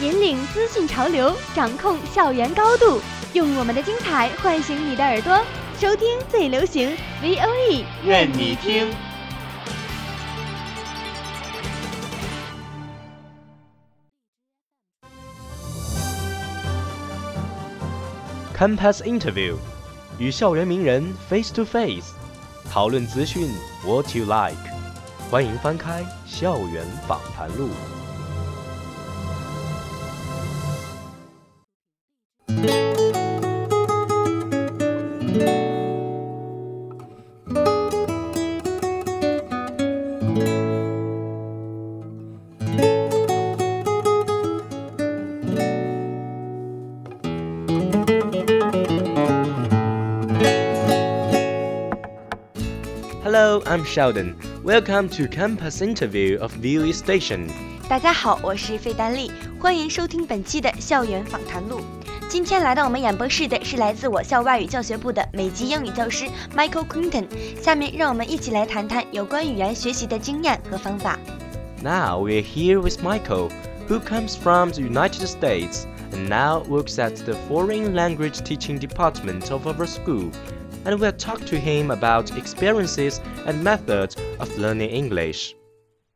引领资讯潮流，掌控校园高度，用我们的精彩唤醒你的耳朵，收听最流行 V O E，愿你听。Campus Interview，与校园名人 face to face，讨论资讯 what you like。欢迎翻开《校园访谈录》。Hello, I'm Sheldon. Welcome to Campus Interview of VOE Station. 大家好，我是费丹力，欢迎收听本期的校园访谈录。今天来到我们演播室的是来自我校外语教学部的美籍英语教师 Michael Quinton。下面让我们一起来谈谈有关语言学习的经验和方法。Now we're here with Michael, who comes from the United States and now works at the Foreign Language Teaching Department of our school And we'll talk to him about experiences and methods of learning English.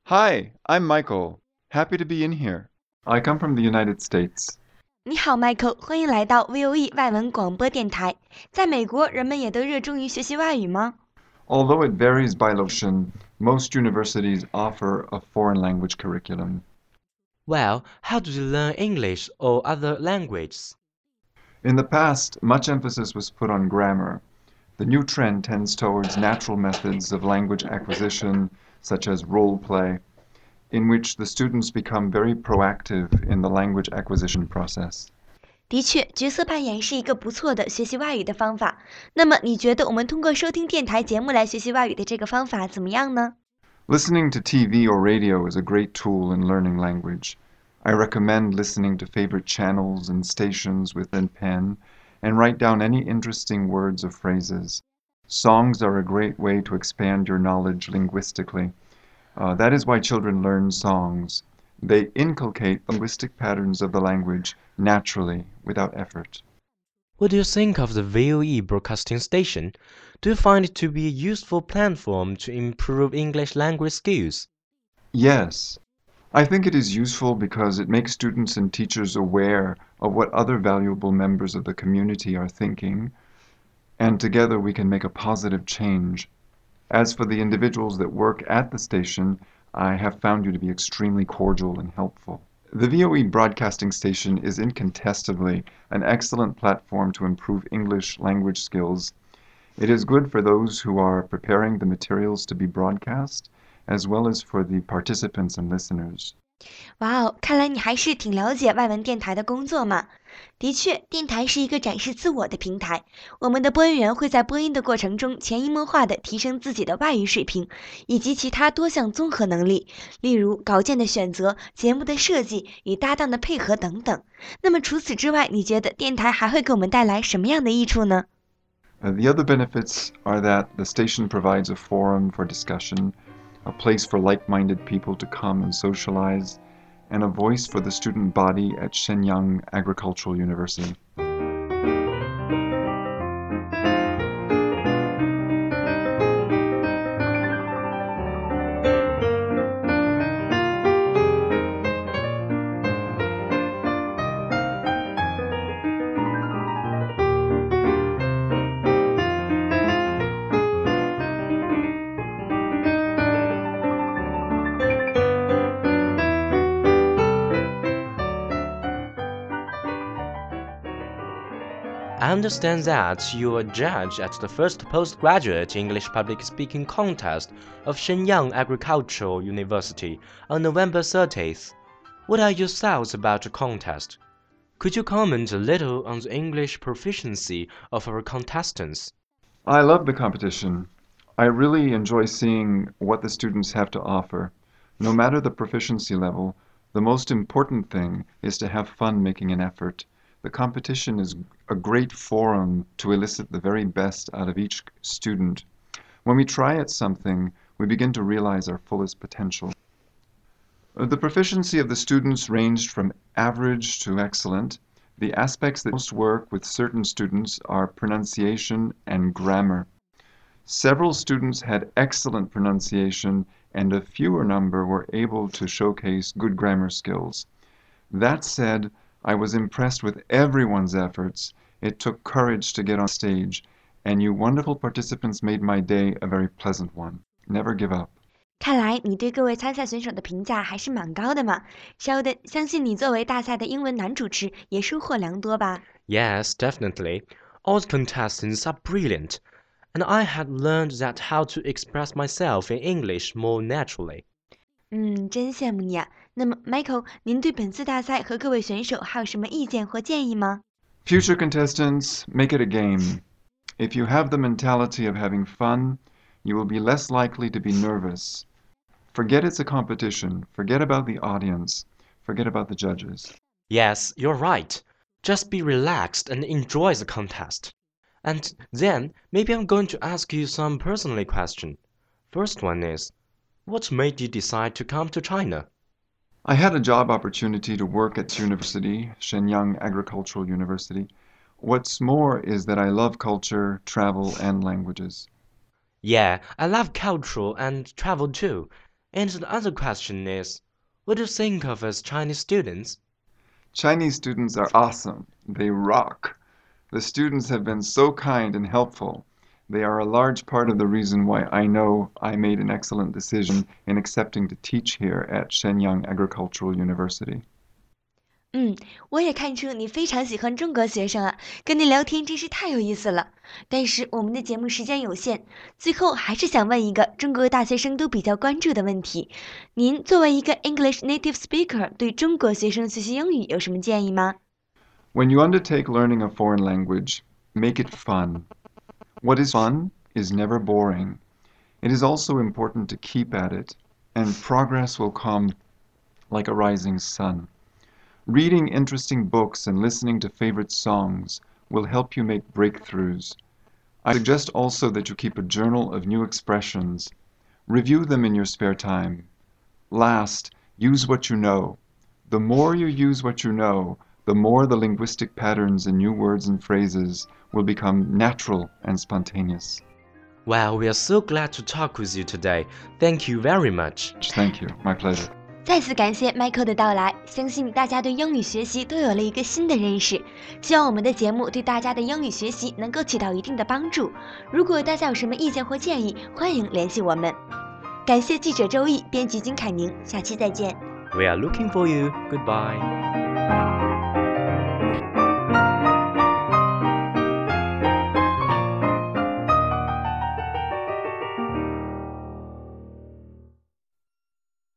Hi, I'm Michael. Happy to be in here. I come from the United States. 你好，Michael，欢迎来到 VOE 外文广播电台。在美国，人们也都热衷于学习外语吗？ Although it varies by location, most universities offer a foreign language curriculum. Well, how do you learn English or other languages? In the past, much emphasis was put on grammar. The new trend tends towards natural methods of language acquisition, such as role play, in which the students become very proactive in the language acquisition process. 的确，角色扮演是一个不错的学习外语的方法。那么，你觉得我们通过收听电台节目来学习外语的这个方法怎么样呢？ Listening to TV or radio is a great tool in learning language. I recommend listening to favorite channels and stations with a pen and write down any interesting words or phrases. Songs are a great way to expand your knowledge linguistically. Uh, that is why children learn songs. They inculcate linguistic patterns of the language naturally, without effort. What do you think of the VOE broadcasting station? Do you find it to be a useful platform to improve English language skills? Yes. I think it is useful because it makes students and teachers aware of what other valuable members of the community are thinking, and together we can make a positive change. As for the individuals that work at the station, I have found you to be extremely cordial and helpful. The VOE broadcasting station is incontestably an excellent platform to improve English language skills. It is good for those who are preparing the materials to be broadcast, as well as for the participants and listeners. 哇哦，看来你还是挺了解外文电台的工作嘛。的确，电台是一个展示自我的平台。我们的播音员会在播音的过程中潜移默化地提升自己的外语水平，以及其他多项综合能力，例如稿件的选择、节目的设计与搭档的配合等等。那么除此之外，你觉得电台还会给我们带来什么样的益处呢？ Uh, the other benefits are that the station provides a forum for discussion, a place for like minded people to come and socialize, and a voice for the student body at Shenyang Agricultural University. Understand that you are judge at the first postgraduate English public speaking contest of Shenyang Agricultural University on November 30th. What are your thoughts about the contest? Could you comment a little on the English proficiency of our contestants? I love the competition. I really enjoy seeing what the students have to offer. No matter the proficiency level, the most important thing is to have fun making an effort. The competition is a great forum to elicit the very best out of each student. When we try at something, we begin to realize our fullest potential. Uh, the proficiency of the students ranged from average to excellent. The aspects that most work with certain students are pronunciation and grammar. Several students had excellent pronunciation and a fewer number were able to showcase good grammar skills. That said, I was impressed with everyone's efforts. It took courage to get on stage, and you wonderful participants made my day a very pleasant one. Never give up. 看来你对各位参赛选手的评价还是蛮高的嘛。Sheldon，相信你作为大赛的英文男主持也收获良多吧？Yes, definitely. All the contestants are brilliant, and I had learned that how to express myself in English more naturally. 嗯，真羡慕你啊。那么，Michael，您对本次大赛和各位选手还有什么意见或建议吗 ？Future contestants, make it a game. If you have the mentality of having fun, you will be less likely to be nervous. Forget it's a competition. Forget about the audience. Forget about the judges. Yes, you're right. Just be relaxed and enjoy the contest. And then maybe I'm going to ask you some personal question. First one is, what made you decide to come to China? I had a job opportunity to work at university, Shenyang Agricultural University. What's more is that I love culture, travel, and languages. Yeah, I love culture and travel too. And the other question is, what do you think of as Chinese students? Chinese students are awesome. They rock. The students have been so kind and helpful. They are a large part of the reason why I know I made an excellent decision in accepting to teach here at Shenyang Agricultural University. 嗯，我也看出你非常喜欢中国学生啊，跟你聊天真是太有意思了。但是我们的节目时间有限，最后还是想问一个中国大学生都比较关注的问题：您作为一个 English native speaker，对中国学生学习英语有什么建议吗？When you undertake learning a foreign language, make it fun. What is fun is never boring. It is also important to keep at it, and progress will come like a rising sun. Reading interesting books and listening to favorite songs will help you make breakthroughs. I suggest also that you keep a journal of new expressions. Review them in your spare time. Last, use what you know. The more you use what you know, the more the linguistic patterns in new words and phrases will become natural and spontaneous. Well, we are so glad to talk with you today. Thank you very much. Thank you. My pleasure. 再次感谢 Michael 的到来，相信大家对英语学习都有了一个新的认识。希望我们的节目对大家的英语学习能够起到一定的帮助。如果大家有什么意见或建议，欢迎联系我们。感谢记者周毅，编辑金凯宁，下期再见。We are looking for you. Goodbye.